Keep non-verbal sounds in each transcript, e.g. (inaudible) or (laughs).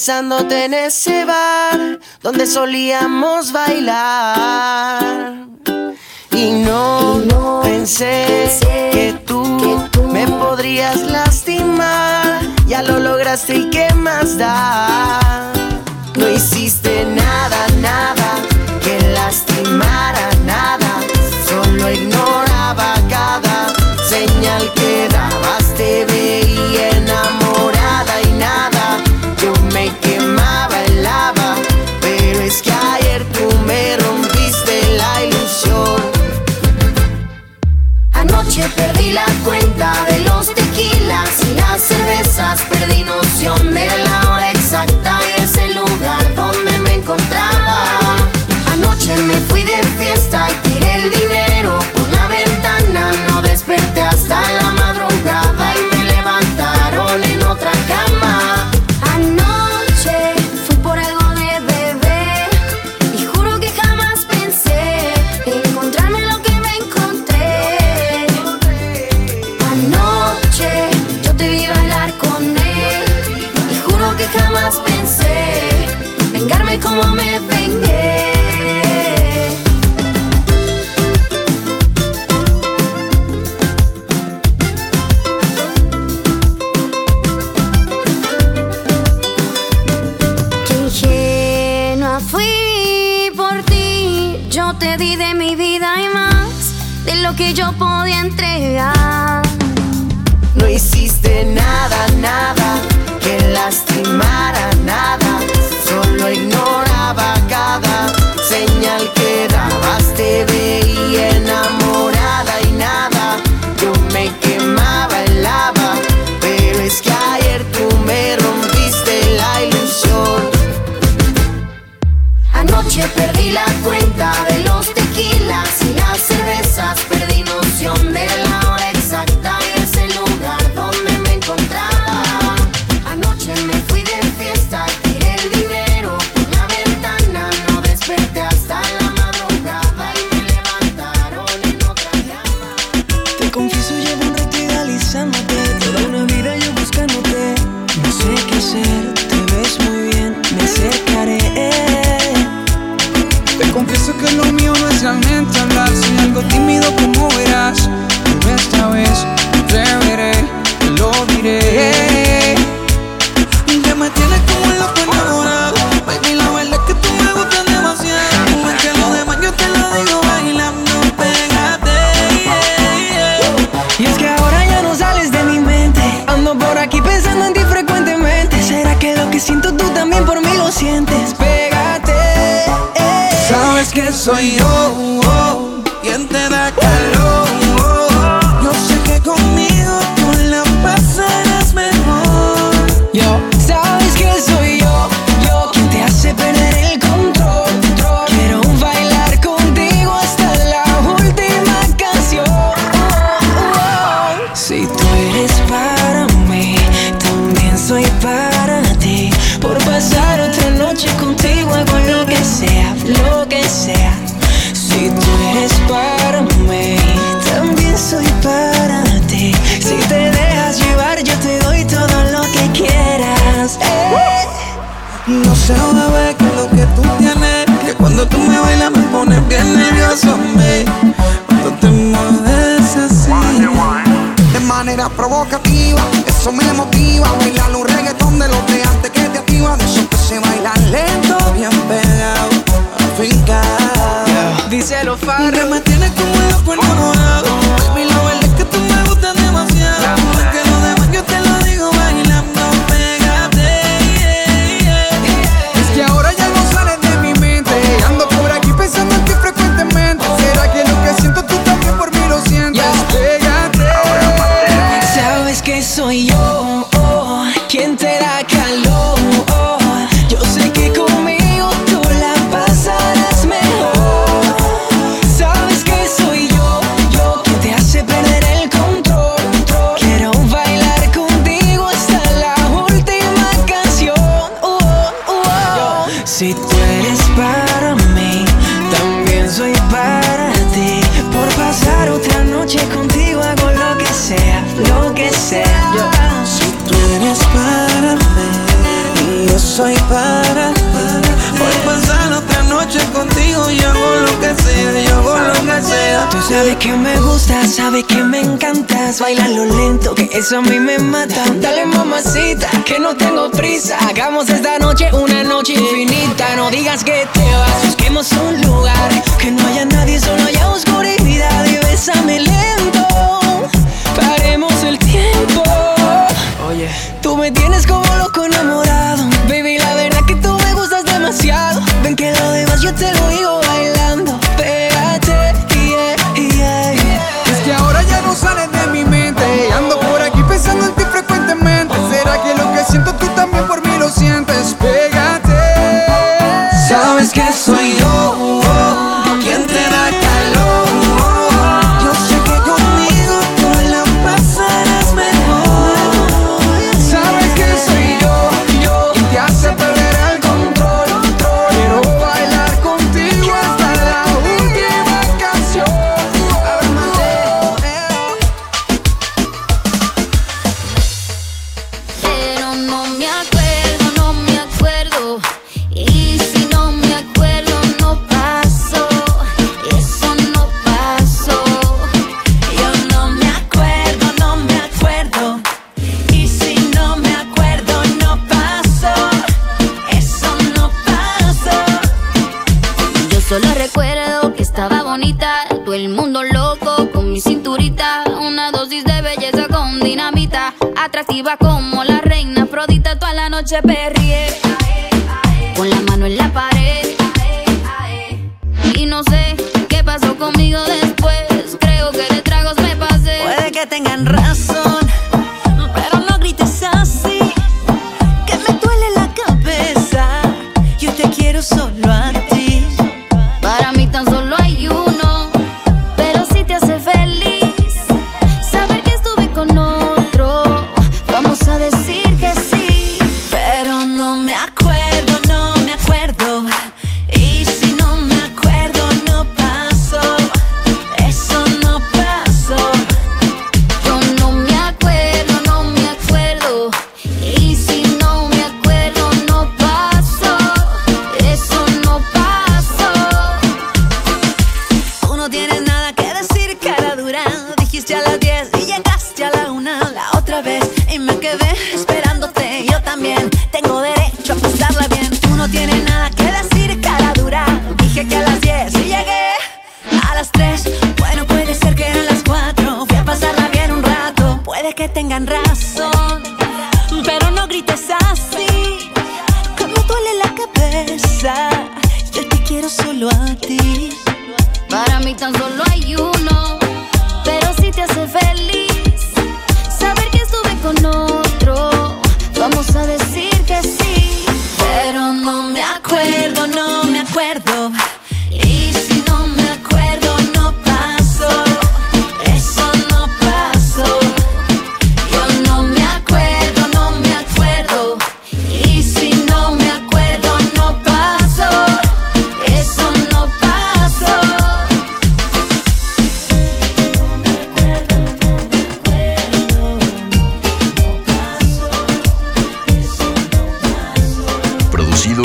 besándote en ese bar donde solíamos bailar. Y no, pensé, que, tú me podrías lastimar. Ya lo lograste y qué más da. No hiciste nada, nada que lastimara nada. Solo ignora. Perdí la cuenta de los tequilas y las cervezas, perdí noción de la Si tú eres para mí, también soy para ti. Por pasar otra noche contigo hago lo que sea, lo que sea. Si tú eres para mí, yo soy para ti contigo yo hago lo que sea, yo hago lo que sea. Tú sabes que me gusta, sabes que me encantas. Baila lo lento, que eso a mí me mata. Dale mamacita, que no tengo prisa. Hagamos esta noche una noche infinita. No digas que te vas, busquemos un lugar. Que no haya nadie, solo haya oscuridad. Y bésame lento, paremos el tiempo. Oye, tú me tienes como loco enamorado. te voy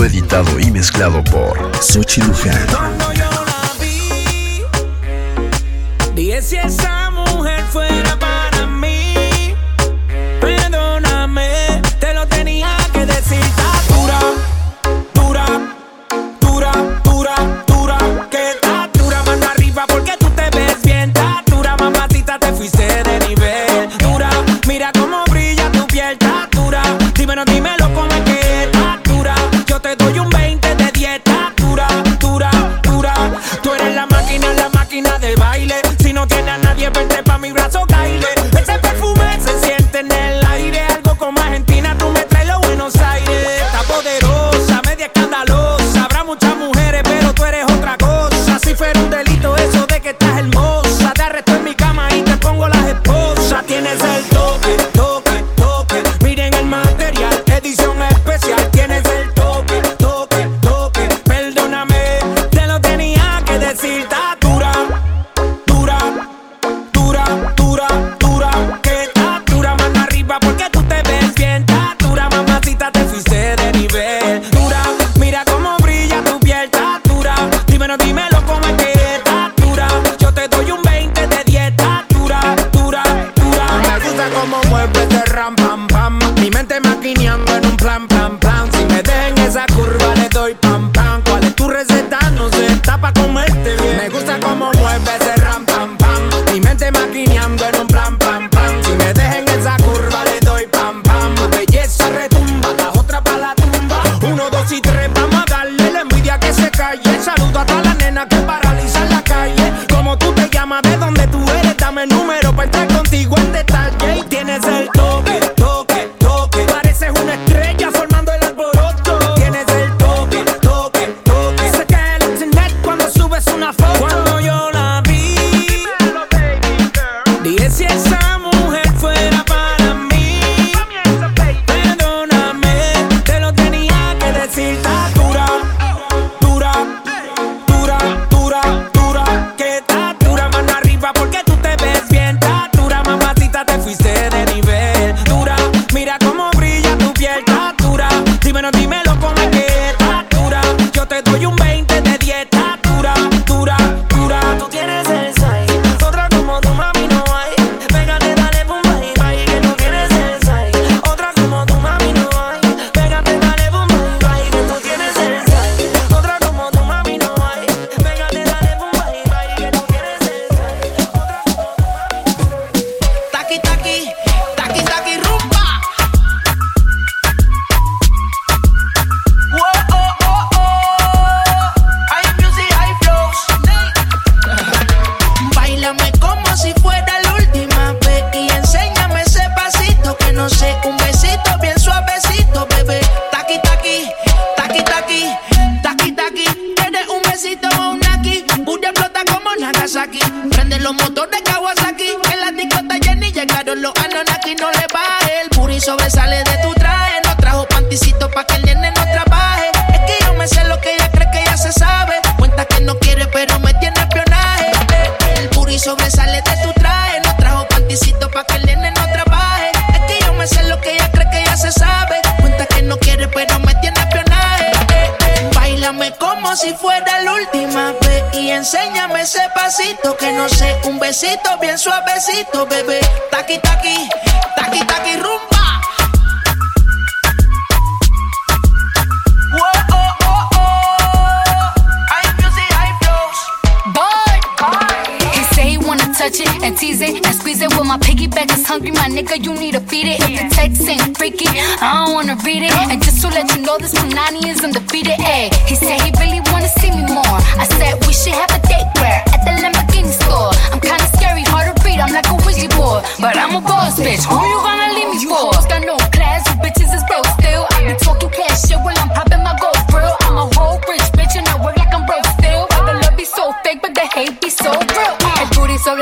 editado y mezclado por Sochi Luján. Taki taki, taki taki rumba. touch it and tease it and squeeze it. With my piggyback is hungry, my nigga, you need to feed it. If the text ain't freaky, I don't wanna read it. And just to let you know, this Punani is undefeated. Ayy, he said he really wanna see me more. I said we should have a date where at the Lamborghini store. I'm kinda scary, hard to read. I'm like a dirty but I'm a boss bitch. Who you gonna leave me for? You got no class, you bitches is broke still. I be talking cash shit while I'm popping my gold.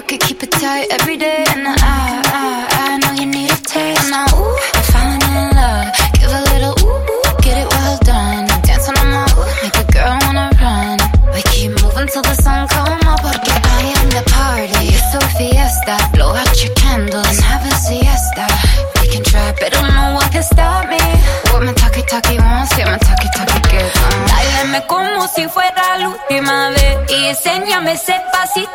Work it, keep it tight every day.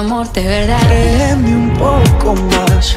De verdad. Créeme un poco más,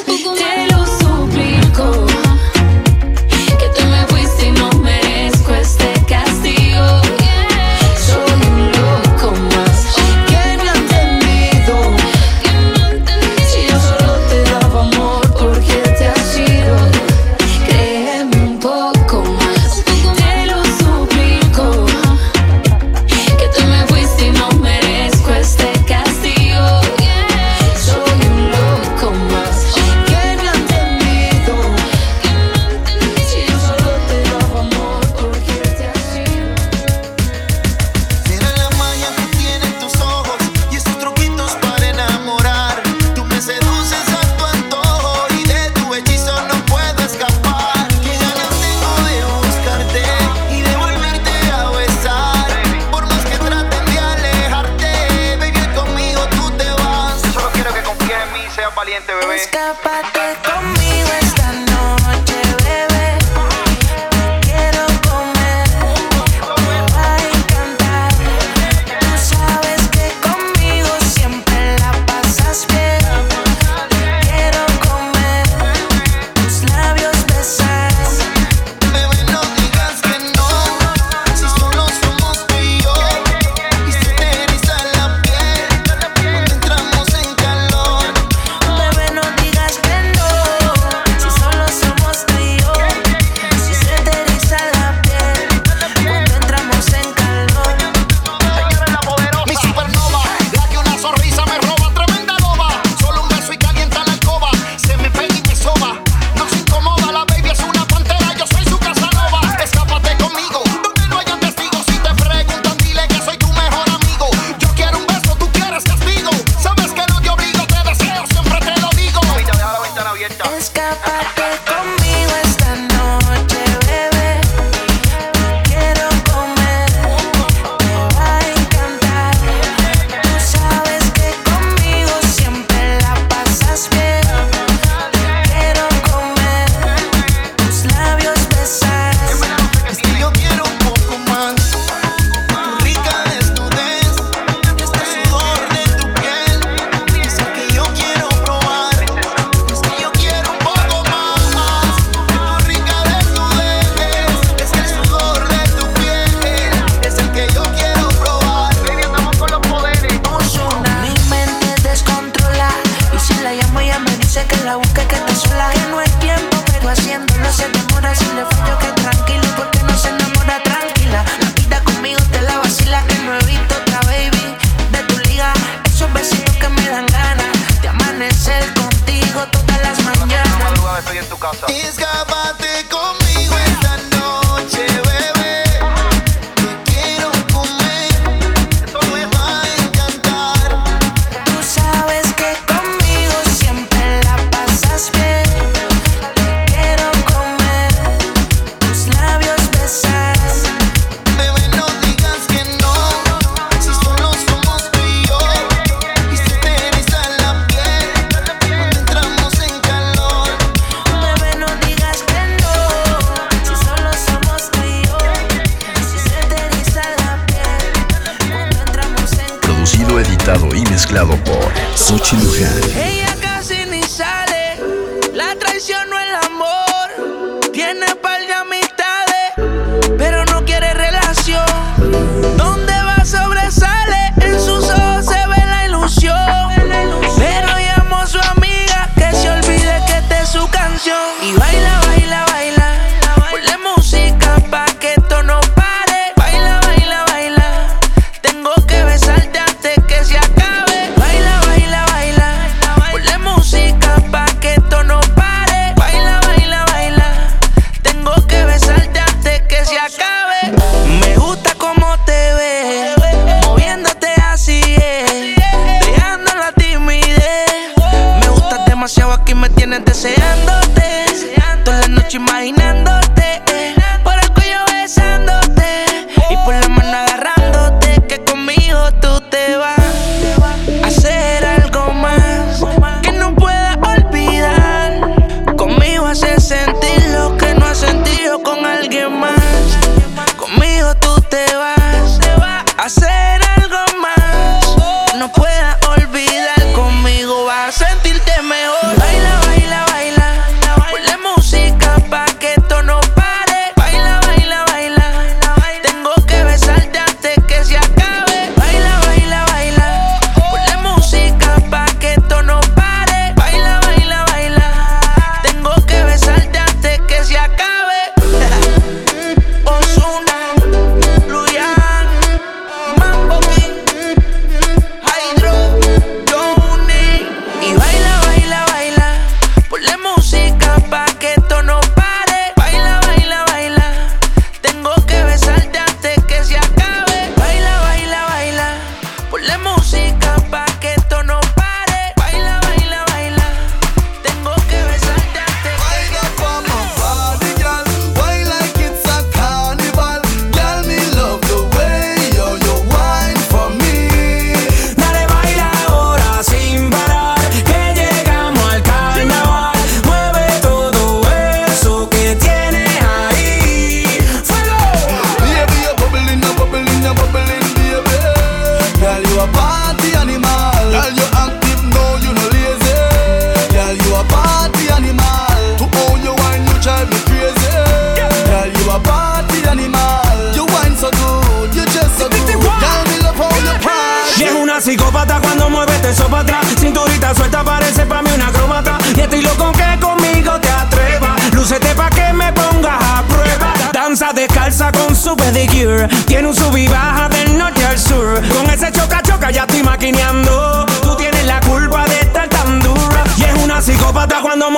que la busque, que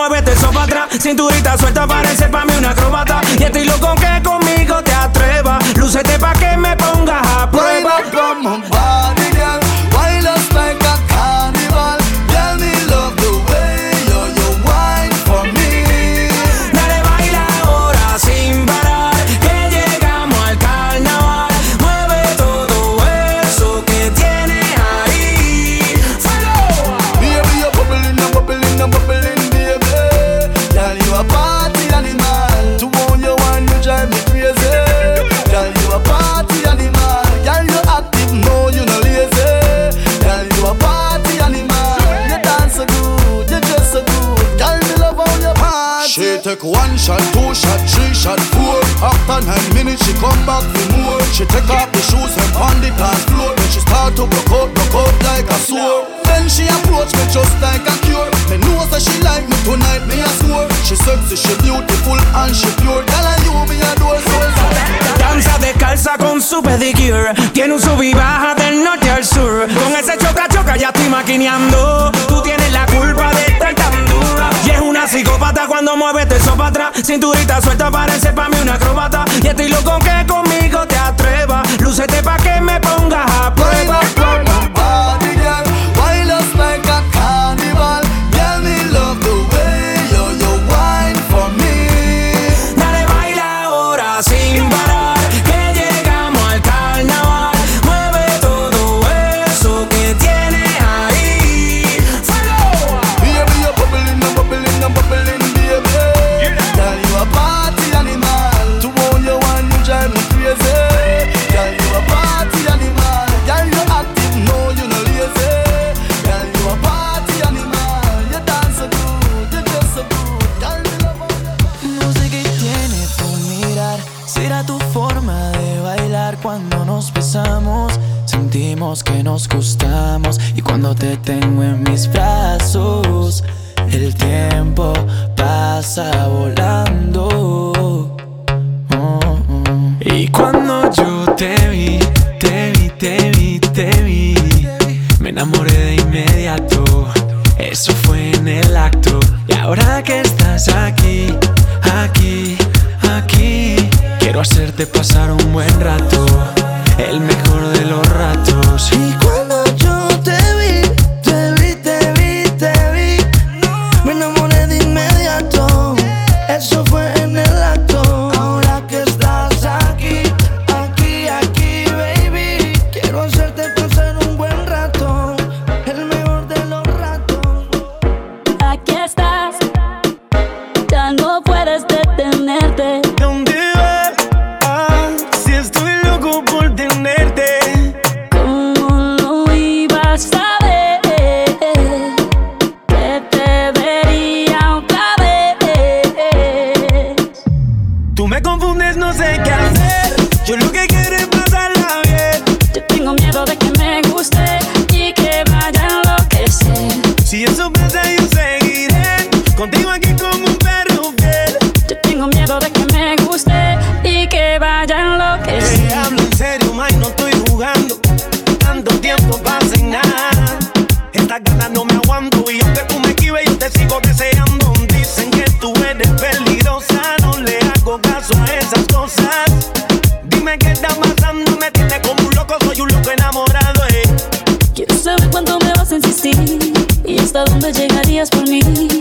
mueves eso para atrás. Cinturita suelta parece para mí una acróbata. Y estoy loco que come back for more. She take off the shoes and on the dance floor. Then she start to broke out, broke out like a sword. Then she approach me just like a cure. Me know that she like me tonight, me a score. She sexy, she beautiful and she pure. Girl, and you me adore so. Danza descalza con su pedicure. Tiene un sub y baja del norte al sur. Con ese choca choca ya estoy maquineando. Cinturita suelta parece pa' mí una acróbata. Y estoy loco que conmigo te atrevas. Lúcete pa' que me pongas a hacerte pasar un buen rato el mejor de los ratos. Cariñoso, pero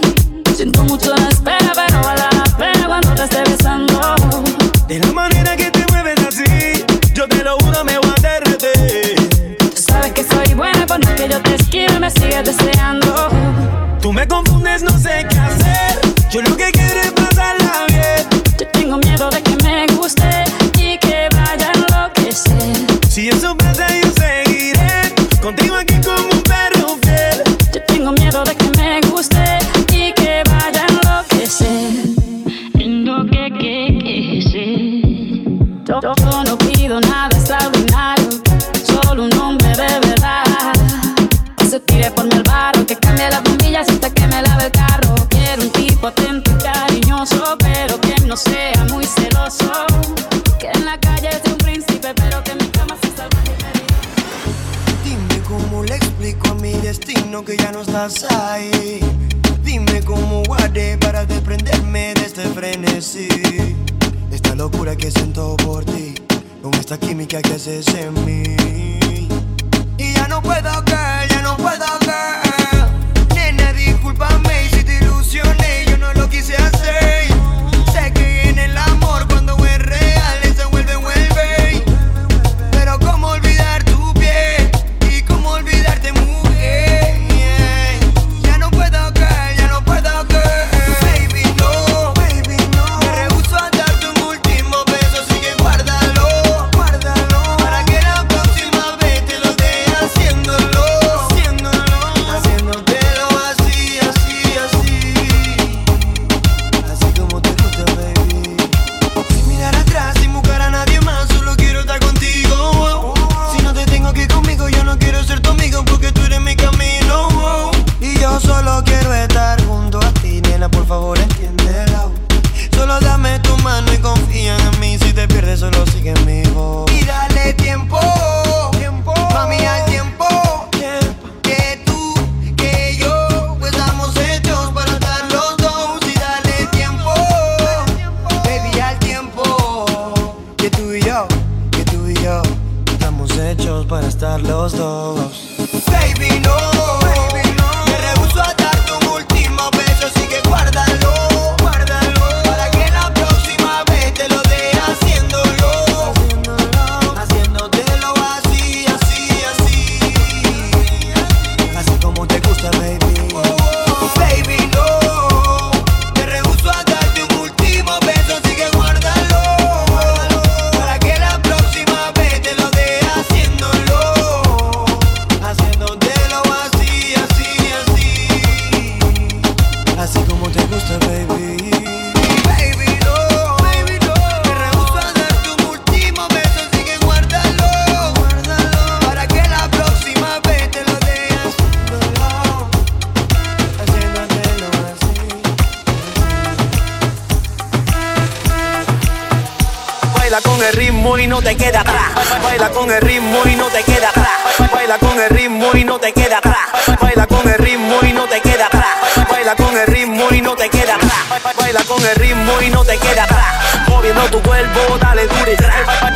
no te queda atrás. Baila con el ritmo y no te queda atrás. Baila con el ritmo y no te queda atrás. Baila con el ritmo y no te queda atrás. Moviendo tu cuerpo, dale dure.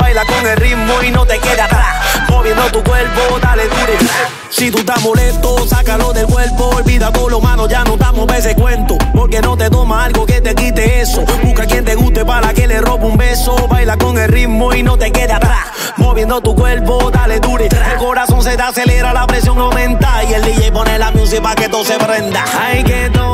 Baila con el ritmo y no te queda atrás. Moviendo tu cuerpo, dale dure. Si tú estás molesto, sácalo del cuerpo. Olvida con lo malo, ya no damos ese cuento. Porque no te toma algo que te quite eso. Busca quien te guste para que le robe un beso. Baila con el ritmo y no te quede atrás. Moviendo tu cuerpo, dale dure. El corazón acelera, la presión aumenta. Y el DJ pone la música para que todo se prenda. Que tomar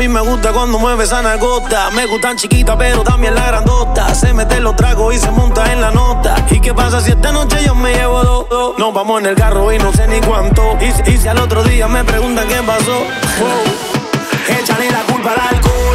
mí me gusta cuando mueve esa. Me gustan chiquitas, pero también la grandota. Se mete los tragos y se monta en la nota. ¿Y qué pasa si esta noche yo me llevo dos? Nos vamos en el carro y no sé ni cuánto. Y, si al otro día me preguntan qué pasó. Wow. Échale la culpa al alcohol.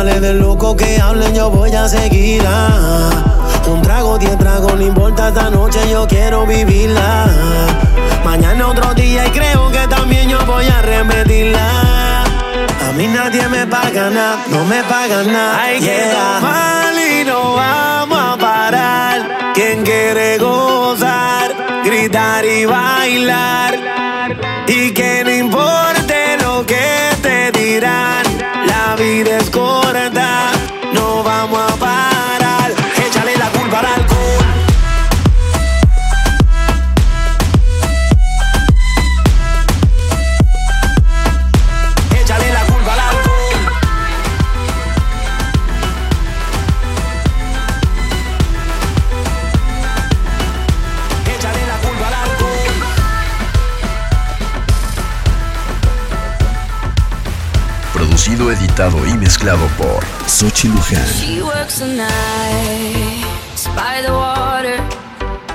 Vale del loco que hablen, yo voy a seguirla. Un trago, diez tragos, no importa esta noche, yo quiero vivirla. Mañana otro día y creo que también yo voy a repetirla. A mí nadie me paga nada, no me paga nada. Hay que tomar y no vamos a parar. Quien quiere gozar, gritar y bailar. Y que no importe lo que te dirán, vida es corta, mezclado por Sochi Luján. She works the night by the water.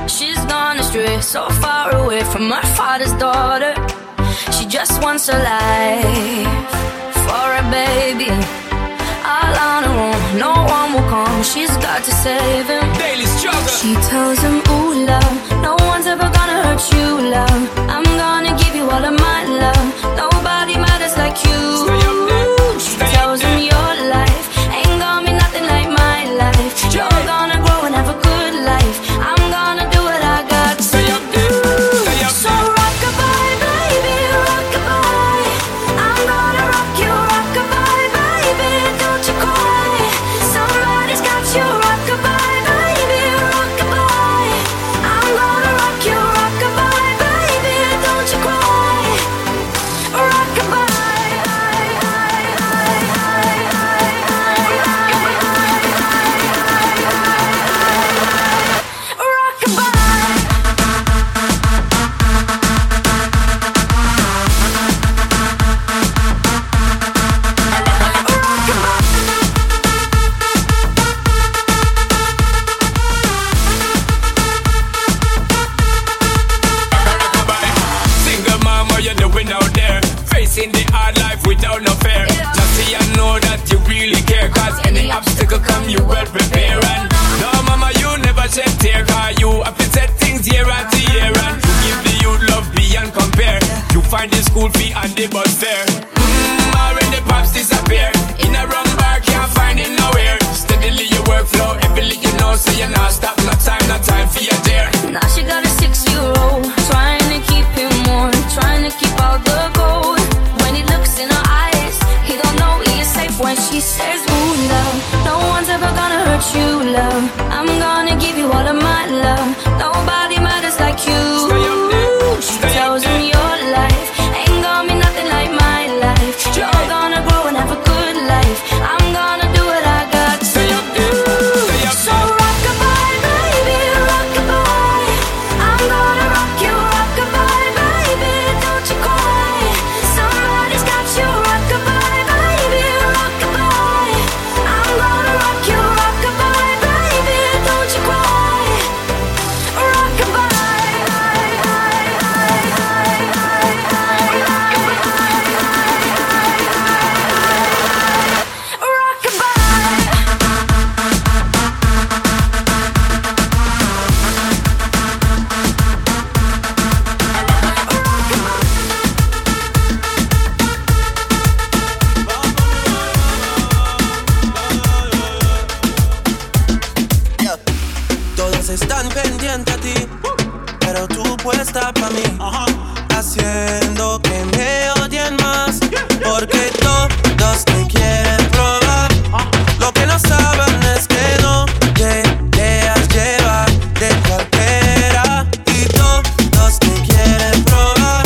She's gone astray, so far away from her father's daughter. She just wants a life for a baby. All on her own, no one will come. She's got to save him. Daily struggle. She tells him, Ooh, love, no one's ever gonna hurt you, love. I'm gonna give you all of my love. está para mí, haciendo que me odien más, porque todos te quieren probar. Lo que no saben es que no te dejas llevar de cartera y todos te quieren probar.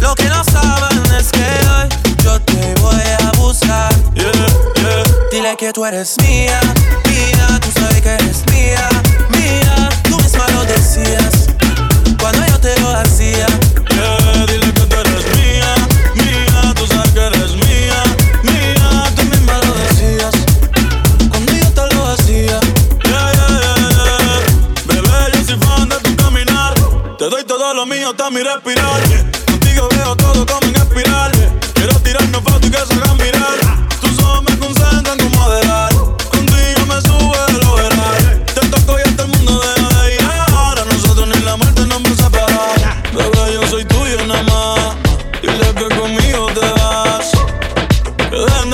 Lo que no saben es que hoy yo te voy a buscar. Dile que tú eres mío.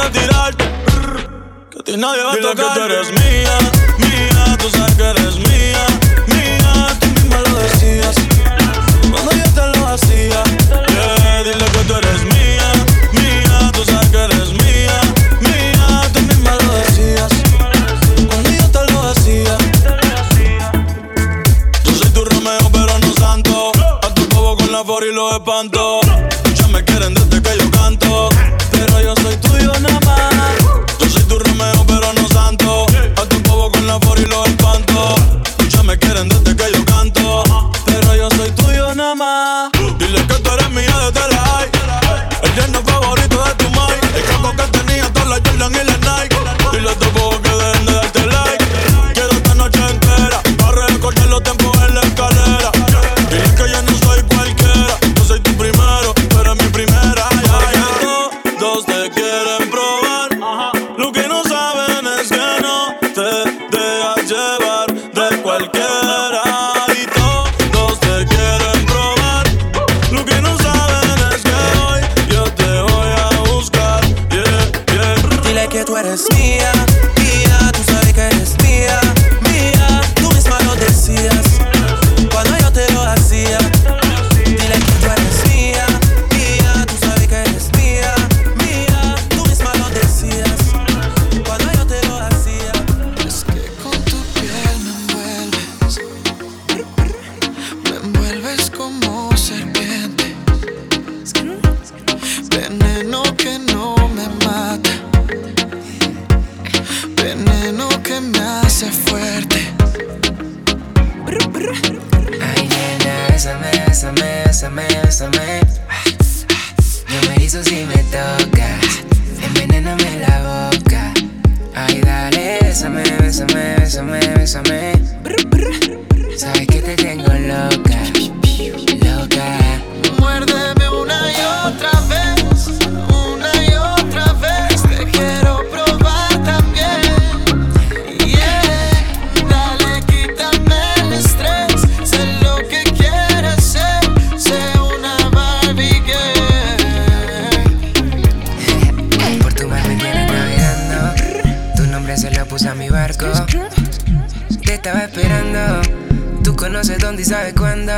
ganas de tirarte. Que a ti nadie que tú eres mía, mía, tú sabes que eres mía, mía. Tú misma lo decías cuando yo te lo hacía. Yeah, dile que tú eres mía, mía, tú sabes que eres mía, mía. Tú misma lo decías cuando yo te lo hacía. Yo soy tu Romeo, pero no santo. A tu bobo con la for y lo espanto. Mía, Tú conoces dónde y sabes cuándo.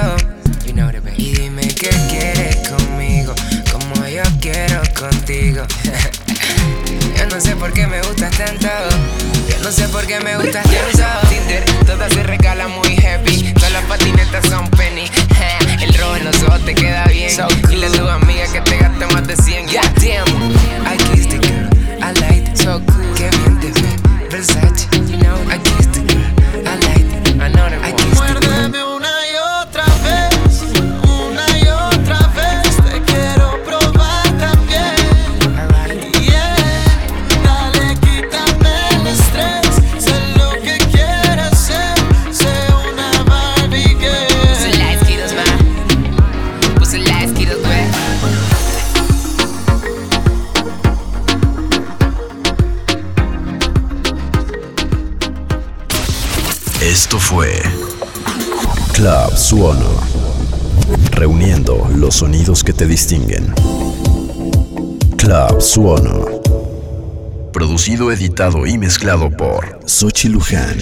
You know. Y dime qué quieres conmigo, como yo quiero contigo. (laughs) yo no sé por qué me gustas tanto. Yo no sé por qué me gustas tanto. Tinder, todas se regalan muy happy. Todas las patinetas son penny. (laughs) El rojo en los ojos te queda bien. Dile a tu amiga que te gaste más de 100. God damn. I kissed the girl. I liked it. So cool. Qué bien te ve. Versace. Club Suono, reuniendo los sonidos que te distinguen. Club Suono, producido, editado y mezclado por Sochi Luján.